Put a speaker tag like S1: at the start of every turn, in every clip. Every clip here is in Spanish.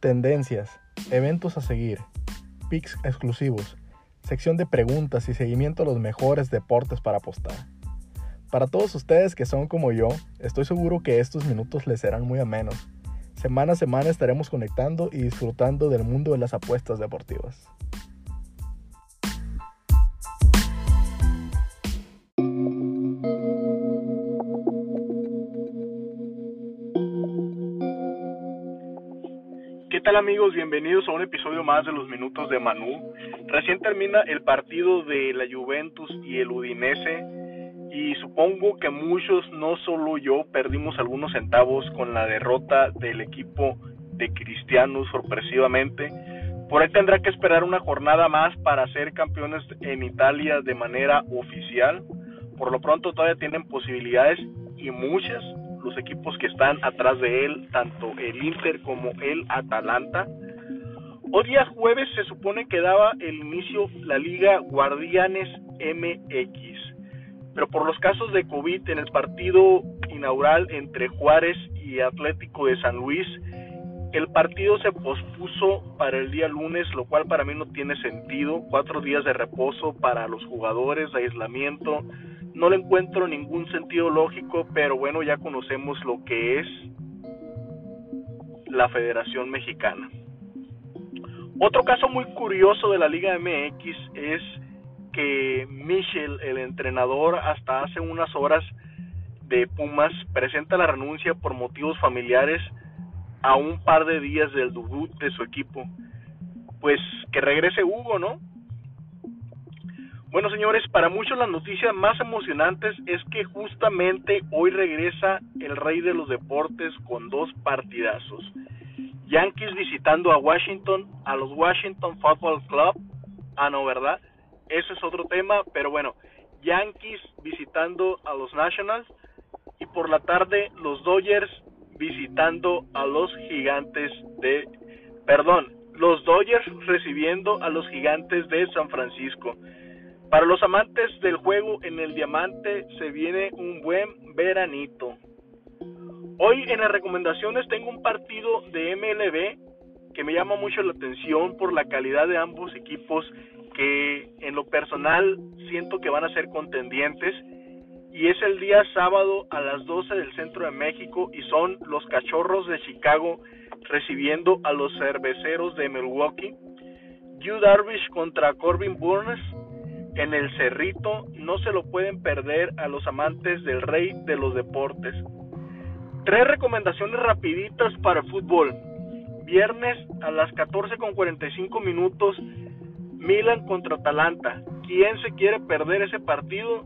S1: tendencias, eventos a seguir, picks exclusivos, sección de preguntas y seguimiento a los mejores deportes para apostar. Para todos ustedes que son como yo, estoy seguro que estos minutos les serán muy amenos. Semana a semana estaremos conectando y disfrutando del mundo de las apuestas deportivas.
S2: Tal amigos? Bienvenidos a un episodio más de los Minutos de Manu. Recién termina el partido de la Juventus y el Udinese y supongo que muchos, no solo yo, perdimos algunos centavos con la derrota del equipo de Cristiano sorpresivamente. Por ahí tendrá que esperar una jornada más para ser campeones en Italia de manera oficial. Por lo pronto todavía tienen posibilidades y muchas los equipos que están atrás de él, tanto el Inter como el Atalanta. Hoy día jueves se supone que daba el inicio la Liga Guardianes MX, pero por los casos de COVID en el partido inaugural entre Juárez y Atlético de San Luis, el partido se pospuso para el día lunes, lo cual para mí no tiene sentido. Cuatro días de reposo para los jugadores, de aislamiento, no le encuentro ningún sentido lógico, pero bueno, ya conocemos lo que es la Federación Mexicana. Otro caso muy curioso de la Liga MX es que Michel, el entrenador, hasta hace unas horas de Pumas, presenta la renuncia por motivos familiares a un par de días del debut de su equipo. Pues que regrese Hugo, ¿no? Bueno, señores, para muchos las noticias más emocionantes es que justamente hoy regresa el rey de los deportes con dos partidazos. Yankees visitando a Washington, a los Washington Football Club. Ah, no, ¿verdad? Ese es otro tema, pero bueno, Yankees visitando a los Nationals y por la tarde los Dodgers visitando a los Gigantes de, perdón, los Dodgers recibiendo a los Gigantes de San Francisco. Para los amantes del juego en el diamante se viene un buen veranito. Hoy en las recomendaciones tengo un partido de MLB que me llama mucho la atención por la calidad de ambos equipos que en lo personal siento que van a ser contendientes y es el día sábado a las 12 del centro de México y son los cachorros de Chicago recibiendo a los cerveceros de Milwaukee. Yu Darvish contra Corbin Burns en el Cerrito no se lo pueden perder a los amantes del rey de los deportes. Tres recomendaciones rapiditas para el fútbol. Viernes a las 14 con 45 minutos Milan contra Atalanta. ¿Quién se quiere perder ese partido?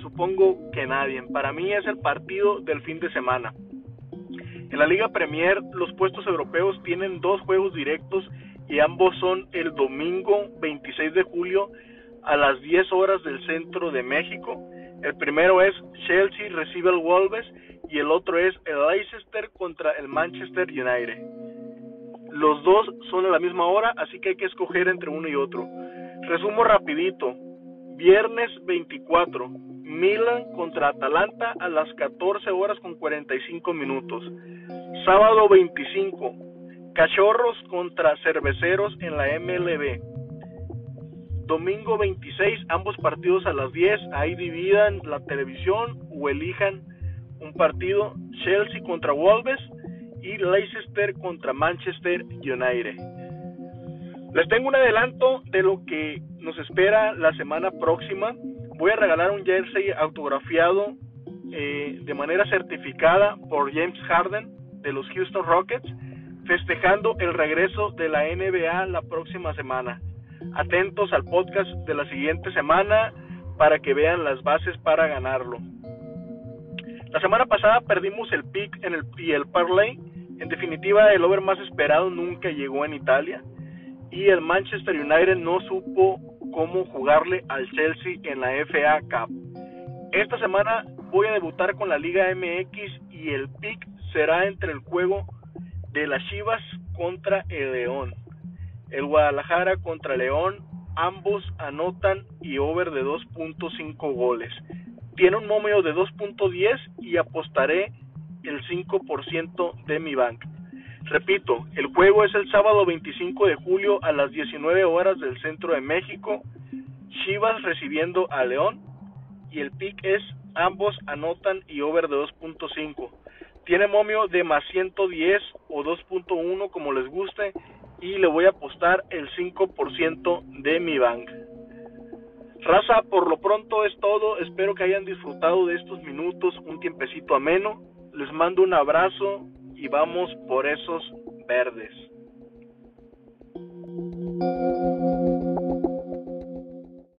S2: Supongo que nadie. Para mí es el partido del fin de semana. En la Liga Premier los puestos europeos tienen dos juegos directos y ambos son el domingo 26 de julio a las 10 horas del centro de México. El primero es Chelsea recibe al Wolves y el otro es el Leicester contra el Manchester United. Los dos son a la misma hora, así que hay que escoger entre uno y otro. Resumo rapidito. Viernes 24, Milan contra Atalanta a las 14 horas con 45 minutos. Sábado 25, Cachorros contra Cerveceros en la MLB. Domingo 26, ambos partidos a las 10. Ahí dividan la televisión o elijan un partido. Chelsea contra Wolves y Leicester contra Manchester United. Les tengo un adelanto de lo que nos espera la semana próxima. Voy a regalar un jersey autografiado eh, de manera certificada por James Harden de los Houston Rockets, festejando el regreso de la NBA la próxima semana atentos al podcast de la siguiente semana para que vean las bases para ganarlo. La semana pasada perdimos el pick en el, y el parlay. En definitiva, el over más esperado nunca llegó en Italia. Y el Manchester United no supo cómo jugarle al Chelsea en la FA Cup. Esta semana voy a debutar con la Liga MX y el pick será entre el juego de las Chivas contra el León. El Guadalajara contra León, ambos anotan y over de 2.5 goles. Tiene un momio de 2.10 y apostaré el 5% de mi banca. Repito, el juego es el sábado 25 de julio a las 19 horas del centro de México. Chivas recibiendo a León y el pick es ambos anotan y over de 2.5. Tiene momio de más 110 o 2.1 como les guste y le voy a apostar el 5% de mi bank. Raza, por lo pronto es todo. Espero que hayan disfrutado de estos minutos, un tiempecito ameno. Les mando un abrazo y vamos por esos verdes.